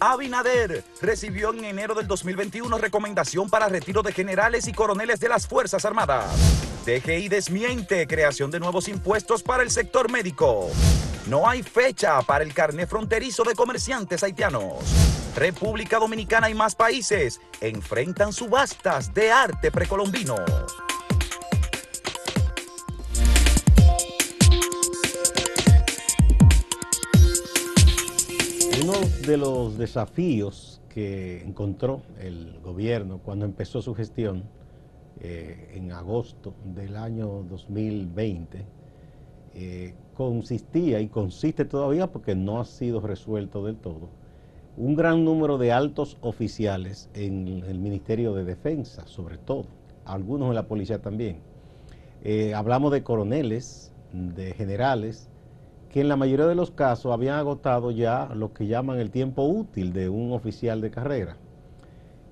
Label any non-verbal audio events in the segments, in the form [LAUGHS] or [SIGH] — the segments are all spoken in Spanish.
Abinader recibió en enero del 2021 recomendación para retiro de generales y coroneles de las Fuerzas Armadas. DGI desmiente creación de nuevos impuestos para el sector médico. No hay fecha para el carné fronterizo de comerciantes haitianos. República Dominicana y más países enfrentan subastas de arte precolombino. De los desafíos que encontró el gobierno cuando empezó su gestión eh, en agosto del año 2020 eh, consistía y consiste todavía porque no ha sido resuelto del todo un gran número de altos oficiales en el Ministerio de Defensa, sobre todo, algunos en la policía también. Eh, hablamos de coroneles, de generales, que en la mayoría de los casos habían agotado ya lo que llaman el tiempo útil de un oficial de carrera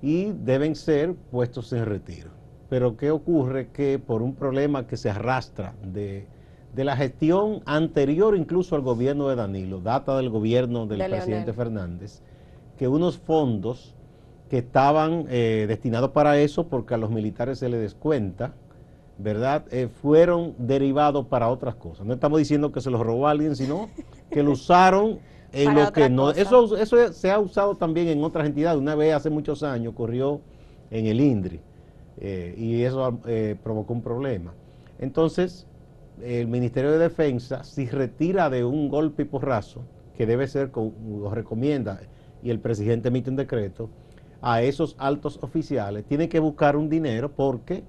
y deben ser puestos en retiro. Pero ¿qué ocurre? Que por un problema que se arrastra de, la gestión anterior incluso al gobierno de Danilo, data del gobierno del presidente Fernández, que unos fondos que estaban eh, destinados para eso, porque a los militares se les descuenta, ¿verdad? Eh, fueron derivados para otras cosas. No estamos diciendo que se los robó alguien, sino que lo usaron [LAUGHS] en lo que no... Eso, eso se ha usado también en otras entidades. Una vez hace muchos años ocurrió en el INDRI eh, y eso provocó un problema. Entonces, el Ministerio de Defensa, si retira de un golpe y porrazo, que debe ser, como recomienda, y el presidente emite un decreto, a esos altos oficiales, tiene que buscar un dinero porque,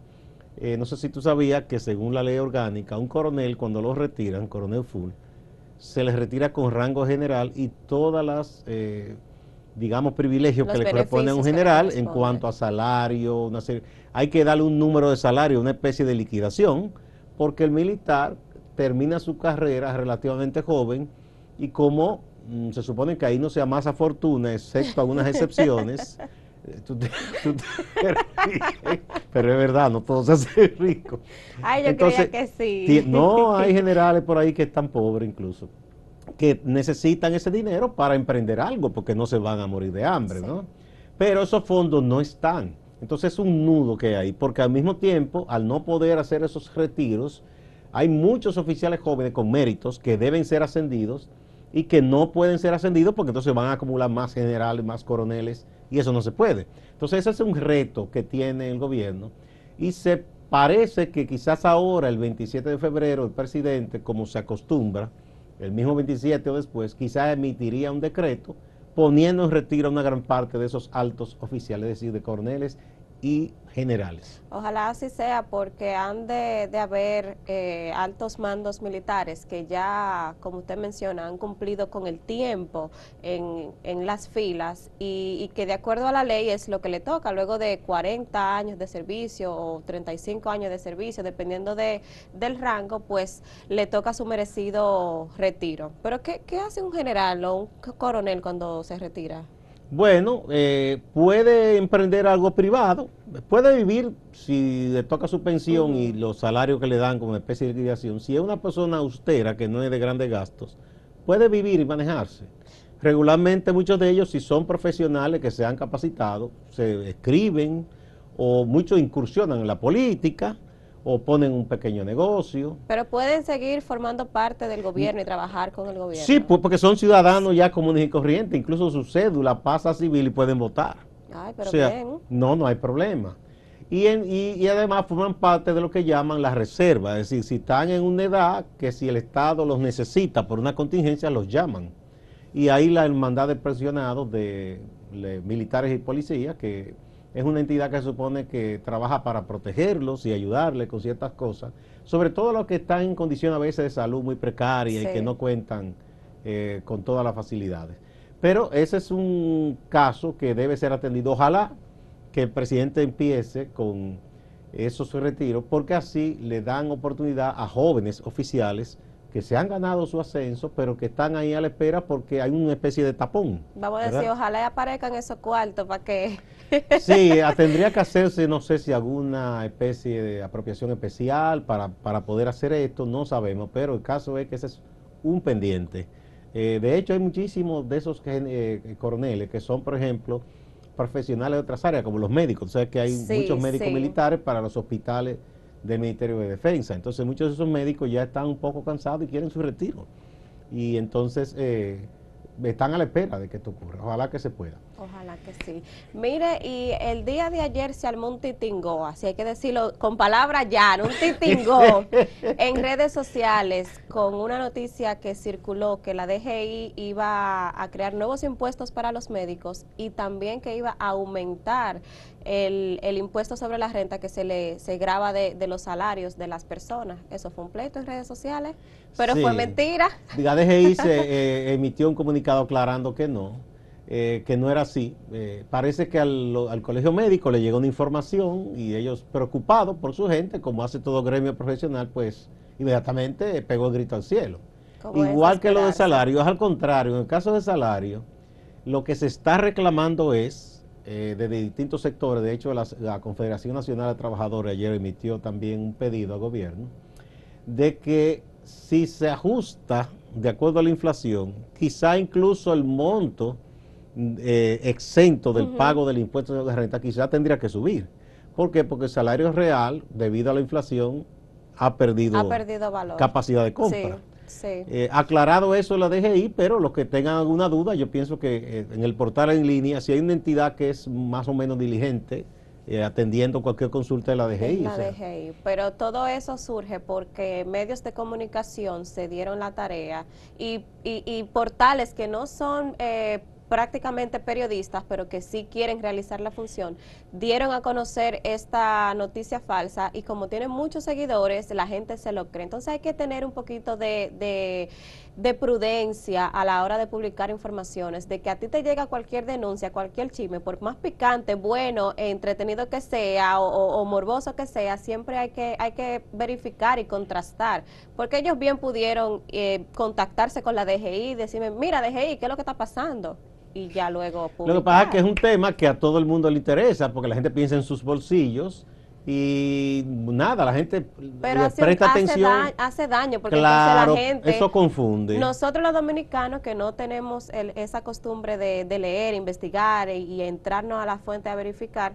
eh, no sé si tú sabías que según la ley orgánica, un coronel cuando lo retiran, coronel full, se les retira con rango general y todas las, eh, digamos, privilegios que le corresponden a un general en cuanto a salario, una serie, hay que darle un número de salario, una especie de liquidación, porque el militar termina su carrera relativamente joven y como Mm, se supone que ahí no sea más fortuna, excepto algunas [LAUGHS] excepciones. [LAUGHS] Pero es verdad, no todos se hacen ricos. Ay, yo creía que sí. No, hay [LAUGHS] generales por ahí que están pobres incluso, que necesitan ese dinero para emprender algo, porque no se van a morir de hambre, ¿no? Pero esos fondos no están. Entonces es un nudo que hay, porque al mismo tiempo, al no poder hacer esos retiros, hay muchos oficiales jóvenes con méritos que deben ser ascendidos y que no pueden ser ascendidos porque entonces van a acumular más generales, más coroneles y eso no se puede. Entonces ese es un reto que tiene el gobierno y se parece que quizás ahora, el 27 de febrero, el presidente, como se acostumbra, el mismo 27 o después, quizás emitiría un decreto poniendo en retiro una gran parte de esos altos oficiales, es decir, de coroneles y generales. Ojalá así sea porque han de, haber eh, altos mandos militares que ya, como usted menciona, han cumplido con el tiempo en, en las filas y, que de acuerdo a la ley es lo que le toca luego de 40 años de servicio o 35 años de servicio, dependiendo de, del rango, pues le toca su merecido retiro. Pero ¿qué, qué hace un general o un coronel cuando se retira? Bueno, eh, puede emprender algo privado, puede vivir si le toca su pensión y los salarios que le dan como especie de liquidación. Si es una persona austera que no es de grandes gastos, puede vivir y manejarse. Regularmente muchos de ellos, si son profesionales que se han capacitado, se escriben o muchos incursionan en la política o ponen un pequeño negocio. Pero pueden seguir formando parte del gobierno y trabajar con el gobierno. Sí, pues porque son ciudadanos ya comunes y corrientes, incluso su cédula pasa civil y pueden votar. Ay, pero bien. No, no hay problema. Y, en, y, además forman parte de lo que llaman la reserva, es decir, si están en una edad que si el Estado los necesita por una contingencia, los llaman. Y ahí la hermandad de presionados de militares y policías que es una entidad que se supone que trabaja para protegerlos y ayudarles con ciertas cosas, sobre todo los que están en condición a veces de salud muy precaria y que no cuentan eh, con todas las facilidades. Pero ese es un caso que debe ser atendido. Ojalá que el presidente empiece con esos retiros, porque así le dan oportunidad a jóvenes oficiales que se han ganado su ascenso, pero que están ahí a la espera porque hay una especie de tapón. Vamos a decir, ojalá aparezcan esos cuartos para que... [LAUGHS] sí, tendría que hacerse, no sé si alguna especie de apropiación especial para, para poder hacer esto, no sabemos, pero el caso es que ese es un pendiente Eh, de hecho, hay muchísimos de esos eh, coroneles que son, por ejemplo, profesionales de otras áreas, como los médicos. O sea, que hay muchos médicos militares para los hospitales del Ministerio de Defensa. Entonces, muchos de esos médicos ya están un poco cansados y quieren su retiro. Y entonces, eh, están a la espera de que esto ocurra. Ojalá que se pueda. Ojalá que sí. Mire, y el día de ayer se armó un titingo, así hay que decirlo con palabras ya, un titingo [LAUGHS] en redes sociales con una noticia que circuló que la DGI iba a crear nuevos impuestos para los médicos y también que iba a aumentar el, el impuesto sobre la renta que se le se graba de, los salarios de las personas. Eso fue un pleito en redes sociales, pero fue mentira. La DGI se [LAUGHS] eh, emitió un comunicado aclarando que no eh, que no era así. Eh, parece que al, colegio médico le llegó una información y ellos preocupados por su gente, como hace todo gremio profesional, pues inmediatamente pegó el grito al cielo. Igual que lo de salario, es al contrario, en el caso de salario, lo que se está reclamando es, eh, desde distintos sectores, de hecho la, la Confederación Nacional de Trabajadores ayer emitió también un pedido al gobierno, de que si se ajusta de acuerdo a la inflación, quizá incluso el monto eh, exento del pago del impuesto de renta, quizá tendría que subir. ¿Por qué? Porque el salario real, debido a la inflación, ha perdido, capacidad de compra. Eh, aclarado eso la DGI, pero los que tengan alguna duda, yo pienso que eh, en el portal en línea, si hay una entidad que es más o menos diligente, atendiendo cualquier consulta de la DGI. La DGI. Pero todo eso surge porque medios de comunicación se dieron la tarea y, y, portales que no son prácticamente periodistas, pero que sí quieren realizar la función, dieron a conocer esta noticia falsa y como tienen muchos seguidores, la gente se lo cree. Entonces hay que tener un poquito de, de, prudencia a la hora de publicar informaciones, de que a ti te llega cualquier denuncia, cualquier chisme, por más picante, bueno, entretenido que sea o, morboso que sea, siempre hay que, hay que verificar y contrastar, porque ellos bien pudieron eh, contactarse con la DGI y decirme, mira DGI, ¿qué es lo que está pasando? Y ya luego Lo que pasa es que es un tema que a todo el mundo le interesa, porque la gente piensa en sus bolsillos y nada, la gente presta atención. hace daño porque la gente... eso confunde. Nosotros los dominicanos que no tenemos esa costumbre de, leer, investigar y, entrarnos a la fuente a verificar,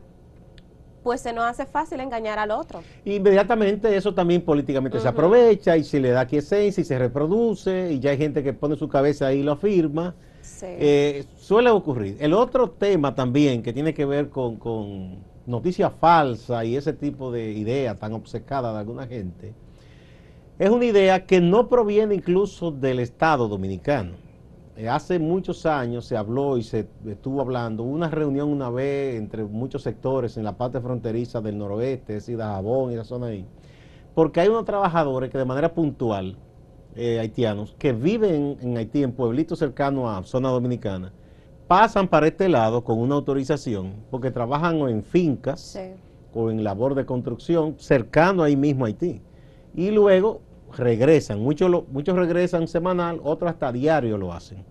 pues se nos hace fácil engañar al otro. Inmediatamente eso también políticamente se aprovecha y se le da quiesencia y se reproduce y ya hay gente que pone su cabeza ahí y lo afirma. Eh, suele ocurrir. El otro tema también que tiene que ver con, con noticias falsas y ese tipo de ideas tan obcecadas de alguna gente, es una idea que no proviene incluso del Estado dominicano. Eh, hace muchos años se habló y se estuvo hablando, una reunión una vez entre muchos sectores en la parte fronteriza del noroeste, es decir, de Jabón y la zona ahí, porque hay unos trabajadores que de manera puntual eh, haitianos que viven en Haití, en pueblitos cercanos a zona dominicana, pasan para este lado con una autorización porque trabajan en fincas o en labor de construcción cercano ahí mismo a Haití. Y luego regresan, muchos, muchos regresan semanal, otros hasta diario lo hacen.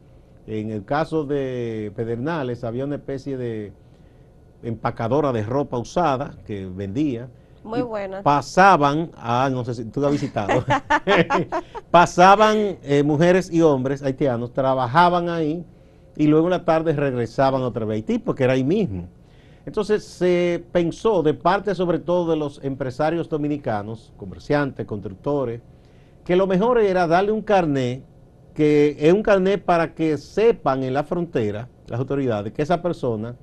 En el caso de Pedernales había una especie de empacadora de ropa usada que vendía muy buena. Pasaban, ah, no sé si tú has visitado, [LAUGHS] pasaban eh, mujeres y hombres haitianos, trabajaban ahí y luego en la tarde regresaban otra vez a Haití porque era ahí mismo. Entonces se pensó de parte sobre todo de los empresarios dominicanos, comerciantes, constructores, que lo mejor era darle un carnet, que es un carnet para que sepan en la frontera, las autoridades, que esa persona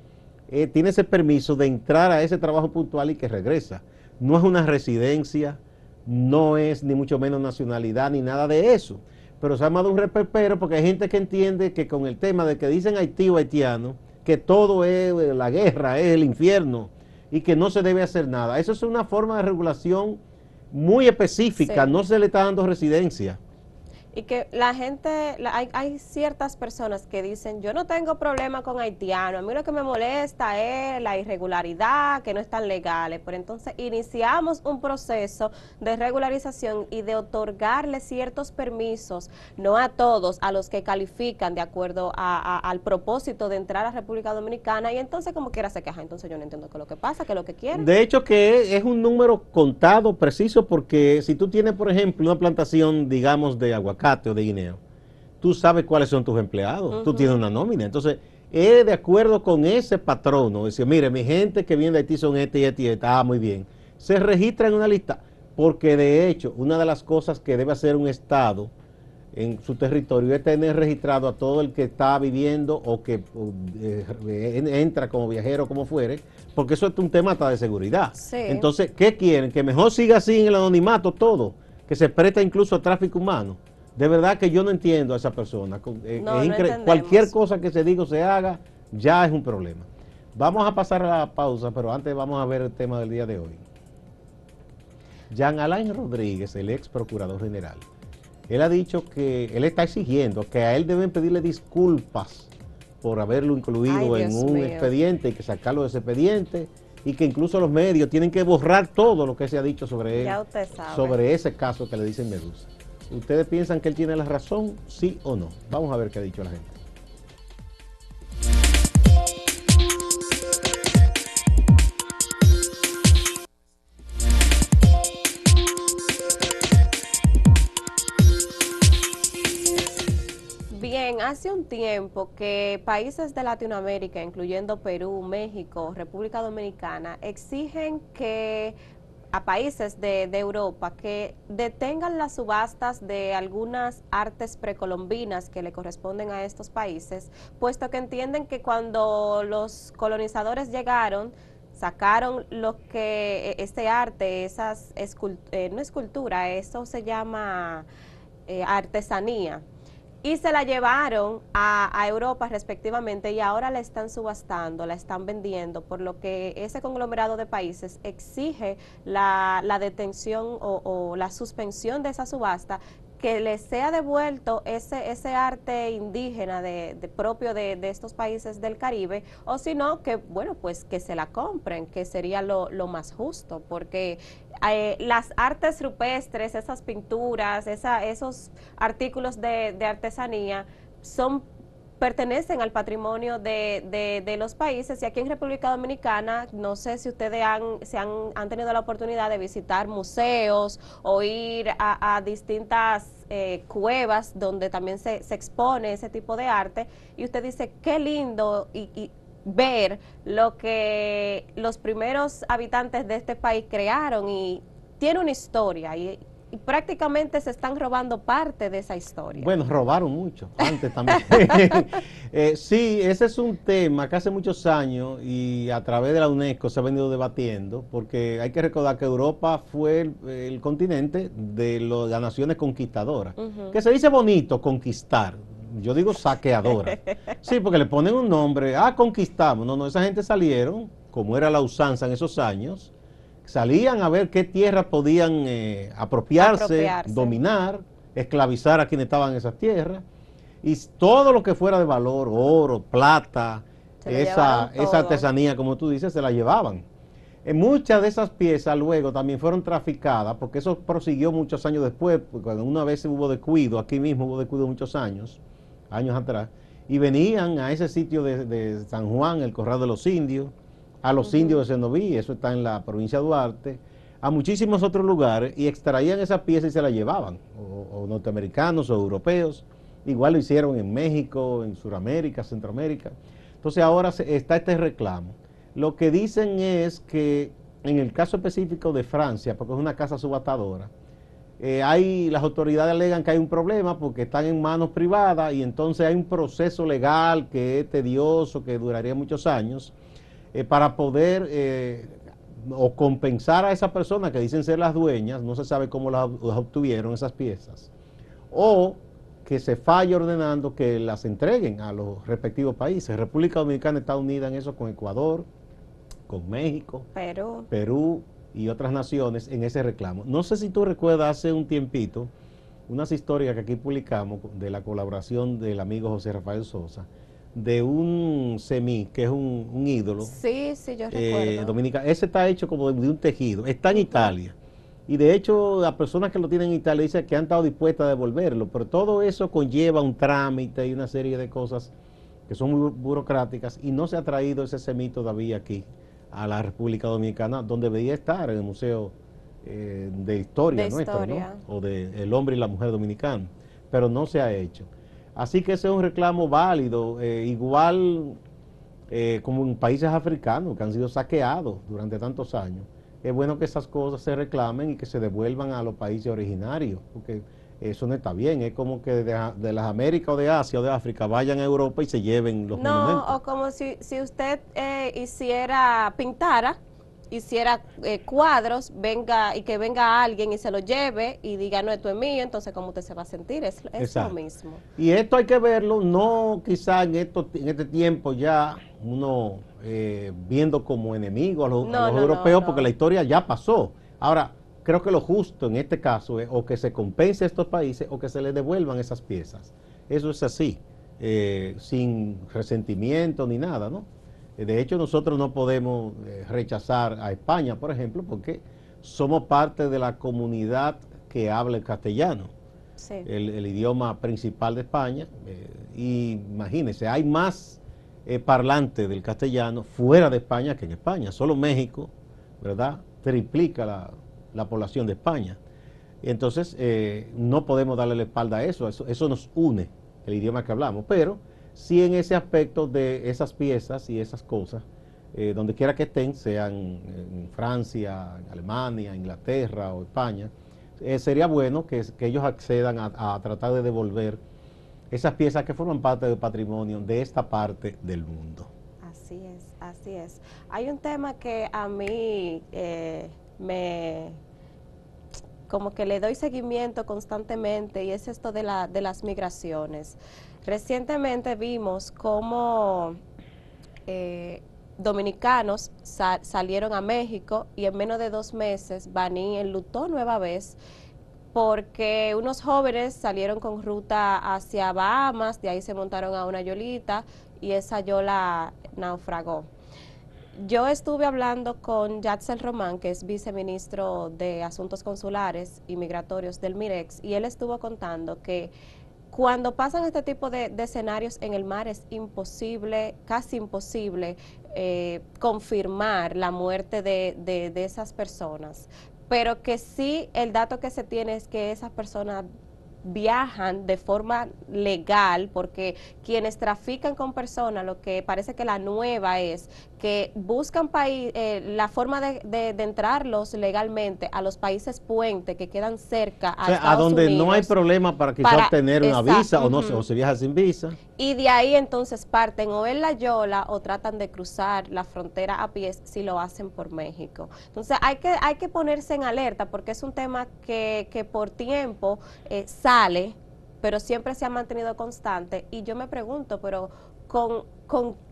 eh, tiene ese permiso de entrar a ese trabajo puntual y que regresa no es una residencia, no es ni mucho menos nacionalidad ni nada de eso. Pero se ha llamado un reperpero porque hay gente que entiende que con el tema de que dicen Haití o haitiano, que todo es eh, la guerra, es el infierno y que no se debe hacer nada. Eso es una forma de regulación muy específica, no se le está dando residencia. Y que la gente, hay, hay, ciertas personas que dicen, yo no tengo problema con haitianos, a mí lo que me molesta es la irregularidad, que no están legales. Pero entonces iniciamos un proceso de regularización y de otorgarle ciertos permisos, no a todos, a los que califican de acuerdo al propósito de entrar a la República Dominicana y entonces como quiera se queja. Entonces yo no entiendo qué es lo que pasa, qué es lo que quieren. De hecho que es un número contado, preciso, porque si tú tienes, por ejemplo, una plantación, digamos, de aguacate, de guineo, tú sabes cuáles son tus empleados, tú tienes una nómina. Entonces, es de acuerdo con ese patrono, decir, mire, mi gente que viene de Haití son este y este y este, ah, muy bien. Se registra en una lista, porque de hecho, una de las cosas que debe hacer un Estado en su territorio es tener registrado a todo el que está viviendo o que eh, entra como viajero, como fuere, porque eso es un tema hasta de seguridad. Entonces, ¿qué quieren? Que mejor siga así en el anonimato todo, que se presta incluso a tráfico humano. De verdad que yo no entiendo a esa persona. Eh, cualquier cosa que se diga o se haga, ya es un problema. Vamos a pasar a la pausa, pero antes vamos a ver el tema del día de hoy. Jean Alain Rodríguez, el ex procurador general, él ha dicho que él está exigiendo que a él deben pedirle disculpas por haberlo incluido en un expediente y que sacarlo de ese expediente y que incluso los medios tienen que borrar todo lo que se ha dicho sobre él, sobre ese caso que le dicen Medusa. ¿Ustedes piensan que él tiene la razón, sí o no? Vamos a ver qué ha dicho la gente. Bien, hace un tiempo que países de Latinoamérica, incluyendo Perú, México, República Dominicana, exigen que a países de, Europa que detengan las subastas de algunas artes precolombinas que le corresponden a estos países, puesto que entienden que cuando los colonizadores llegaron, sacaron lo que e, este arte, esas eh, no escultura, eso se llama eh, artesanía y se la llevaron a, Europa respectivamente y ahora la están subastando, la están vendiendo, por lo que ese conglomerado de países exige la, detención o, la suspensión de esa subasta que le sea devuelto ese, ese arte indígena de, propio de, estos países del Caribe, o si no, que bueno, pues que se la compren, que sería lo, lo más justo, porque eh, las artes rupestres, esas pinturas, esa, esos artículos de, de artesanía son pertenecen al patrimonio de, de, los países. Y aquí en República Dominicana no sé si ustedes han, han, han tenido la oportunidad de visitar museos o ir a, distintas eh, cuevas donde también se, se, expone ese tipo de arte. Y usted dice qué lindo y, ver lo que los primeros habitantes de este país crearon. Y tiene una historia y, y prácticamente se están robando parte de esa historia. Bueno, robaron mucho, antes también. [LAUGHS] [LAUGHS] eh, sí, ese es un tema que hace muchos años y a través de la UNESCO se ha venido debatiendo, porque hay que recordar que Europa fue el, continente de las naciones conquistadoras, que se dice bonito conquistar, yo digo saqueadora. [LAUGHS] Sí, porque le ponen un nombre, ah, conquistamos. No, no, esa gente salieron, como era la usanza en esos años, salían a ver qué tierras podían eh, apropiarse, dominar, esclavizar a quienes estaban en esas tierras, y todo lo que fuera de valor, oro, plata, esa, esa artesanía, como tú dices, se la llevaban. En muchas de esas piezas luego también fueron traficadas, porque eso prosiguió muchos años después, cuando una vez hubo descuido, aquí mismo hubo descuido muchos años, años atrás, y venían a ese sitio de, de San Juan, el Corral de los Indios, a los indios de Senoví, eso está en la provincia de Duarte, a muchísimos otros lugares y extraían esa pieza y se la llevaban, o, norteamericanos o europeos. Igual lo hicieron en México, en Sudamérica, Centroamérica. Entonces ahora está este reclamo. Lo que dicen es que en el caso específico de Francia, porque es una casa subastadora, eh, hay, las autoridades alegan que hay un problema porque están en manos privadas y entonces hay un proceso legal que es tedioso, que duraría muchos años eh, para poder eh, o compensar a esa persona que dicen ser las dueñas, no se sabe cómo las, obtuvieron esas piezas, o que se falle ordenando que las entreguen a los respectivos países. República Dominicana está unida en eso con Ecuador, con México, Perú. Perú y otras naciones en ese reclamo. No sé si tú recuerdas hace un tiempito unas historias que aquí publicamos de la colaboración del amigo José Rafael Sosa, de un semí, que es un, ídolo. Sí, sí, yo eh, recuerdo. Ese está hecho como de, un tejido. Está en Italia. Y de hecho, las personas que lo tienen en Italia dicen que han estado dispuestas a devolverlo. Pero todo eso conlleva un trámite y una serie de cosas que son muy burocráticas. Y no se ha traído ese semí todavía aquí a la República Dominicana, donde debería estar en el Museo eh, de Historia nuestro, ¿no? O de El Hombre y la Mujer Dominicana. Pero no se ha hecho. Así que ese es un reclamo válido, eh, igual eh, como en países africanos que han sido saqueados durante tantos años. Es bueno que esas cosas se reclamen y que se devuelvan a los países originarios, porque eso no está bien. Es como que de, las Américas o de Asia o de África vayan a Europa y se lleven los no, o como si, si usted eh, hiciera, pintara, hiciera eh, cuadros, venga y que venga alguien y se lo lleve y diga, no, esto es mío, entonces ¿cómo usted se va a sentir? Es, lo mismo. Y esto hay que verlo, no quizá en, esto, en este tiempo ya uno eh, viendo como enemigo a los, europeos, porque la historia ya pasó. Ahora, creo que lo justo en este caso es o que se compense a estos países o que se les devuelvan esas piezas. Eso es así, eh, sin resentimiento ni nada, ¿no? Eh, de hecho, nosotros no podemos eh, rechazar a España, por ejemplo, porque somos parte de la comunidad que habla el castellano, el, idioma principal de España. y imagínense, hay más parlantes del castellano fuera de España que en España. Solo México, ¿verdad? Triplica la, la población de España. Entonces, eh, no podemos darle la espalda a eso. eso, nos une, el idioma que hablamos, pero sí en ese aspecto de esas piezas y esas cosas, eh, donde quiera que estén, sean en Francia, en Alemania, Inglaterra o España, eh, sería bueno que, ellos accedan a, tratar de devolver esas piezas que forman parte del patrimonio de esta parte del mundo. Así es, así es. Hay un tema que a mí me como que le doy seguimiento constantemente y es esto de, la, de las migraciones. Recientemente vimos cómo eh, dominicanos salieron a México y en menos de dos meses Baní enlutó nueva vez porque unos jóvenes salieron con ruta hacia Bahamas, de ahí se montaron a una yolita y esa yola naufragó. Yo estuve hablando con Yatzel Román, que es viceministro de Asuntos Consulares y Migratorios del MIREX, y él estuvo contando que cuando pasan este tipo de, escenarios en el mar es imposible, casi imposible, eh, confirmar la muerte de, de esas personas, pero que sí el dato que se tiene es que esas personas viajan de forma legal, porque quienes trafican con personas, lo que parece que la nueva es que buscan país, eh, la forma de, de, entrarlos legalmente a los países puente que quedan cerca a, a donde no hay problema para quizás obtener una visa o no o se viaja sin visa. Y de ahí entonces parten o en la Yola o tratan de cruzar la frontera a pies si lo hacen por México. Entonces hay que, hay que ponerse en alerta porque es un tema que, que por tiempo eh, sale, pero siempre se ha mantenido constante. Y yo me pregunto, pero con, con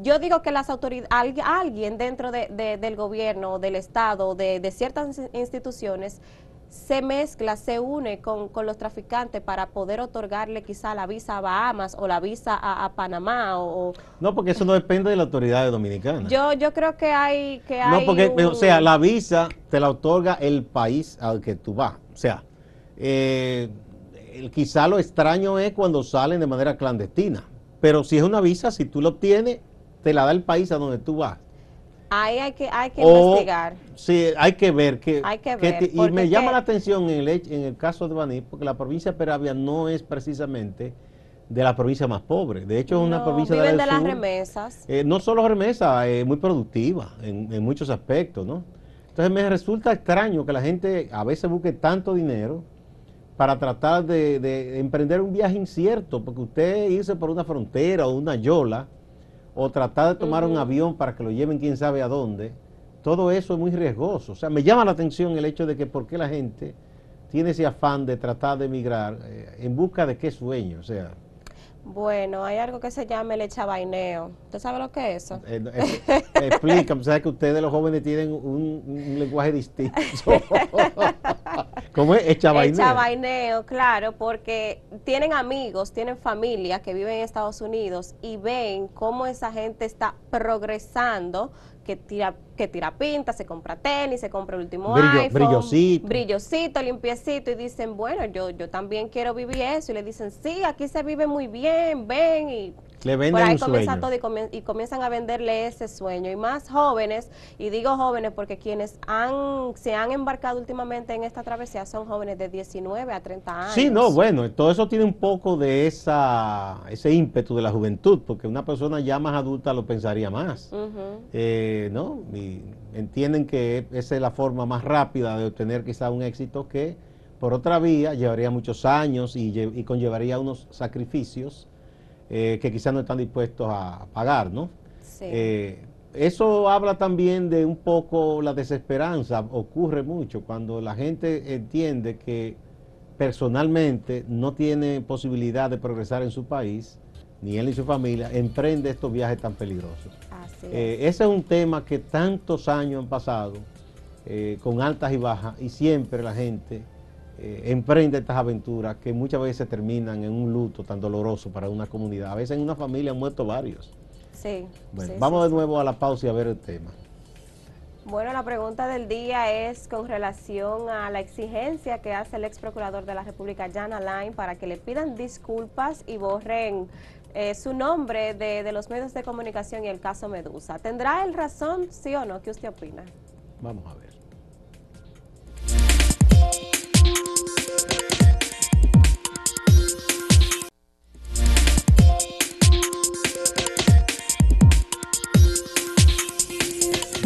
yo digo que las autoridades, alguien dentro de, del gobierno, del Estado, de, de ciertas instituciones, se mezcla, se une con, los traficantes para poder otorgarle quizá la visa a Bahamas o la visa a, Panamá o, No, porque eso no depende de la autoridad dominicana. Yo yo creo que hay que No, porque o sea, la visa te la otorga el país al que tú vas. O sea, eh, quizá lo extraño es cuando salen de manera clandestina, pero si es una visa, si tú lo obtienes, te la da el país a donde tú vas. Ahí hay que, hay que investigar. Sí, hay que ver. Que, hay que ver. y me llama la atención en el, en el caso de Baní, porque la provincia de Peravia no es precisamente de la provincia más pobre. De hecho, es una provincia viven de, las remesas. Eh, no solo remesas, es muy productiva en, muchos aspectos, ¿no? Entonces me resulta extraño que la gente a veces busque tanto dinero para tratar de, de emprender un viaje incierto, porque usted irse por una frontera o una yola, o tratar de tomar un avión para que lo lleven quién sabe a dónde, todo eso es muy riesgoso. O sea, me llama la atención el hecho de que por qué la gente tiene ese afán de tratar de emigrar eh, en busca de qué sueño, o sea, bueno, hay algo que se llama el echabaineo. ¿Usted sabe lo que es eso? Eh, eh, explica, ¿sabes que ustedes los jóvenes tienen un, lenguaje distinto? [LAUGHS] ¿Cómo es echabaineo? Echabaineo, claro, porque tienen amigos, tienen familia que viven en Estados Unidos y ven cómo esa gente está progresando que tira, que tira pinta, se compra tenis, se compra el último iPhone, brillosito. brillosito, limpiecito, y dicen, bueno, yo, yo también quiero vivir eso, y le dicen, sí, aquí se vive muy bien, ven, y Le venden por ahí comienza todo y, comienzan a venderle ese sueño. Y más jóvenes, y digo jóvenes porque quienes han se han embarcado últimamente en esta travesía son jóvenes de 19 a 30 años. Sí, no, bueno, todo eso tiene un poco de esa ese ímpetu de la juventud, porque una persona ya más adulta lo pensaría más. Eh, ¿No? Y entienden que esa es la forma más rápida de obtener quizá un éxito que por otra vía llevaría muchos años y, y conllevaría unos sacrificios eh, que quizás no están dispuestos a pagar, ¿no? Eh, eso habla también de un poco la desesperanza, ocurre mucho cuando la gente entiende que personalmente no tiene posibilidad de progresar en su país, ni él ni su familia, emprende estos viajes tan peligrosos. Eh, ese es un tema que tantos años han pasado, con altas y bajas, y siempre la gente eh, emprende estas aventuras que muchas veces terminan en un luto tan doloroso para una comunidad. A veces en una familia han muerto varios. Sí. Bueno, vamos de nuevo a la pausa y a ver el tema. Bueno, la pregunta del día es con relación a la exigencia que hace el ex procurador de la República, Jan Alain, para que le pidan disculpas y borren eh, su nombre de, de los medios de comunicación y el caso Medusa. ¿Tendrá el razón, sí o no? ¿Qué usted opina? Vamos a ver.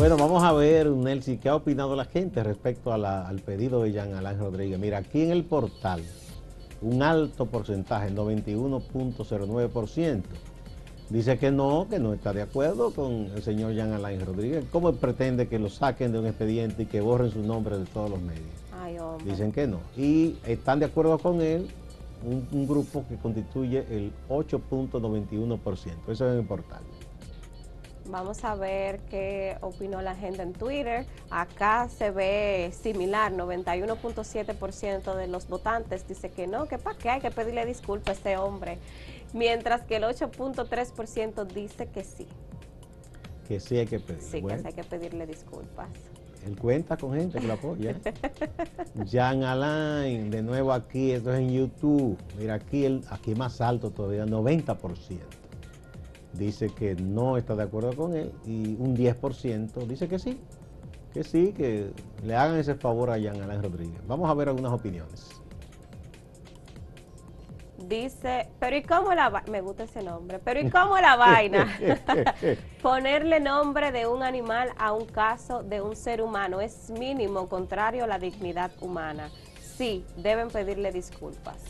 Bueno, vamos a ver, Nelsi, qué ha opinado la gente respecto al pedido de Jean Alain Rodríguez. Mira, aquí en el portal, un alto porcentaje, 91.09%, dice que no, que no está de acuerdo con el señor Jean Alain Rodríguez. ¿Cómo pretende que lo saquen de un expediente y que borren su nombre de todos los medios? Dicen que no. Y están de acuerdo con él un, un grupo que constituye el 8.91%. Eso es en el portal. Vamos a ver qué opinó la gente en Twitter. Acá se ve similar, 91.7% de los votantes dice que no, que para qué hay que pedirle disculpas a este hombre, mientras que el 8.3% dice que sí. Que sí hay que pedirle. Sí, que sí hay que pedirle disculpas. Él cuenta con gente que lo apoya. [LAUGHS] Jean Alain, de nuevo aquí, esto es en YouTube. Mira, aquí, el, aquí más alto todavía, 90% dice que no está de acuerdo con él y un 10% dice que sí, que sí, que le hagan ese favor a Jean Alain Rodríguez. Vamos a ver algunas opiniones. Dice, pero ¿y cómo la Me gusta ese nombre, pero ¿y cómo la vaina? [LAUGHS] Ponerle nombre de un animal a un caso de un ser humano es mínimo contrario a la dignidad humana. Sí, deben pedirle disculpas.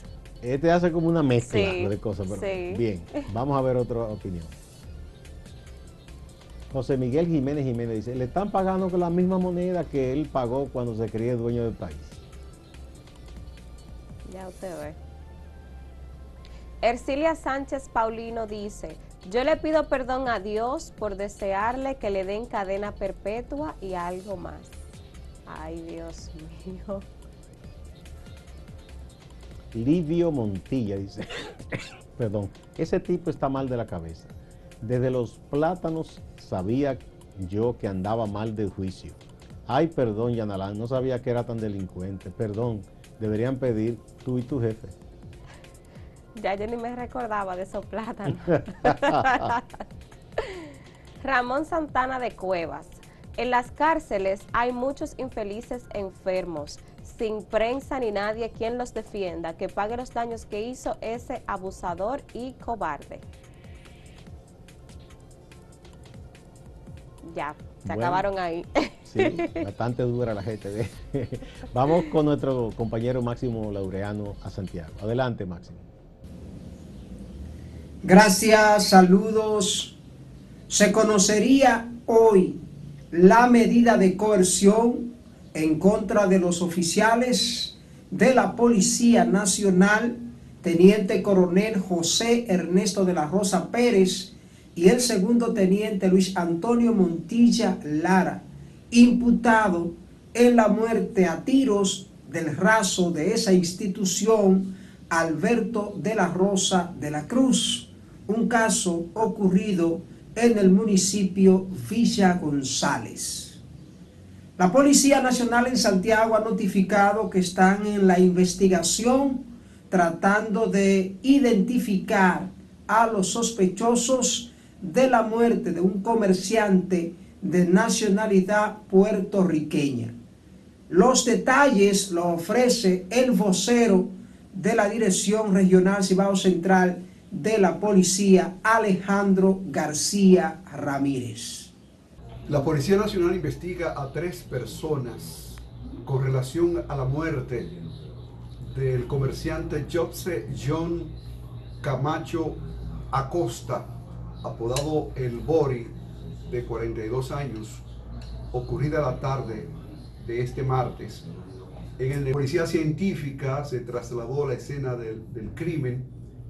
Este hace como una mezcla de cosas, pero bien, vamos a ver otra opinión. José Miguel Jiménez Jiménez dice, le están pagando con la misma moneda que él pagó cuando se creía dueño del país. Ya usted ve. Ercilia Sánchez Paulino dice, yo le pido perdón a Dios por desearle que le den cadena perpetua y algo más. Ay, Dios mío. Livio Montilla dice, [LAUGHS] perdón, ese tipo está mal de la cabeza. Desde los plátanos sabía yo que andaba mal de juicio. Ay, perdón, Yanalán, no sabía que era tan delincuente. Perdón, deberían pedir tú y tu jefe. Ya yo ni me recordaba de esos plátanos. [LAUGHS] Ramón Santana de Cuevas. En las cárceles hay muchos infelices enfermos sin prensa ni nadie quien los defienda, que pague los daños que hizo ese abusador y cobarde. Ya, se acabaron ahí. [LAUGHS] Sí, bastante dura la gente. [LAUGHS] Vamos con nuestro compañero Máximo Laureano a Santiago. Adelante, Máximo. Gracias, saludos. Se conocería hoy la medida de coerción en contra de los oficiales de la Policía Nacional, Teniente Coronel José Ernesto de la Rosa Pérez y el segundo teniente Luis Antonio Montilla Lara, imputado en la muerte a tiros del raso de esa institución, Alberto de la Rosa de la Cruz, un caso ocurrido en el municipio Villa González. La Policía Nacional en Santiago ha notificado que están en la investigación tratando de identificar a los sospechosos de la muerte de un comerciante de nacionalidad puertorriqueña. Los detalles lo ofrece el vocero de la Dirección Regional Cibao Central de la Policía, Alejandro García Ramírez. La Policía Nacional investiga a tres personas con relación a la muerte del comerciante Jobse John Camacho Acosta, apodado El Bori, de 42 años, ocurrida la tarde de este martes. En la policía científica se trasladó a la escena del, crimen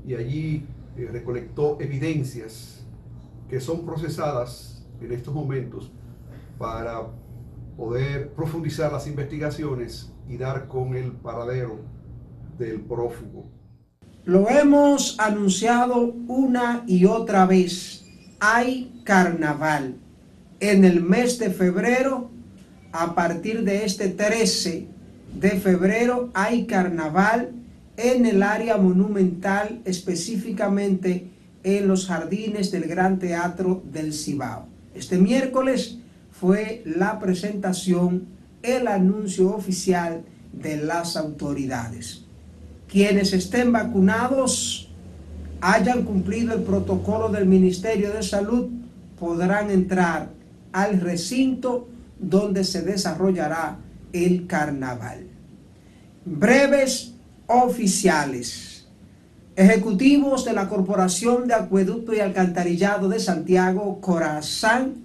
y allí eh, recolectó evidencias que son procesadas en estos momentos para poder profundizar las investigaciones y dar con el paradero del prófugo. Lo hemos anunciado una y otra vez. Hay carnaval. En el mes de febrero, a partir de este 13 de febrero, hay carnaval en el área monumental, específicamente en los jardines del Gran Teatro del Cibao. Este miércoles fue la presentación, el anuncio oficial de las autoridades. Quienes estén vacunados, hayan cumplido el protocolo del Ministerio de Salud, podrán entrar al recinto donde se desarrollará el carnaval. Breves oficiales. Ejecutivos de la Corporación de Acueducto y Alcantarillado de Santiago, Corazán,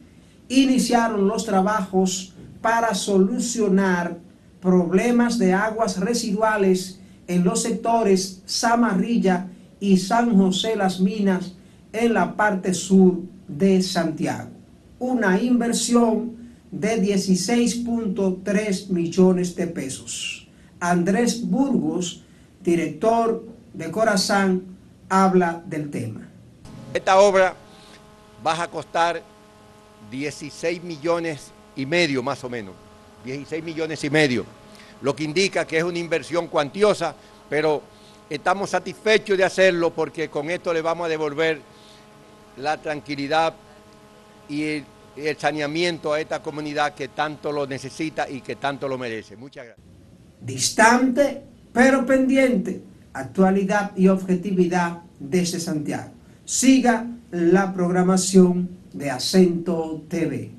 iniciaron los trabajos para solucionar problemas de aguas residuales en los sectores Samarrilla y San José Las Minas en la parte sur de Santiago. Una inversión de 16.3 millones de pesos. Andrés Burgos, director de Corazán, habla del tema. Esta obra va a costar 16 millones y medio más o menos, 16 millones y medio, lo que indica que es una inversión cuantiosa, pero estamos satisfechos de hacerlo porque con esto le vamos a devolver la tranquilidad y el, saneamiento a esta comunidad que tanto lo necesita y que tanto lo merece. Muchas gracias. Distante, pero pendiente, actualidad y objetividad desde Santiago. Siga la programación de Acento TV.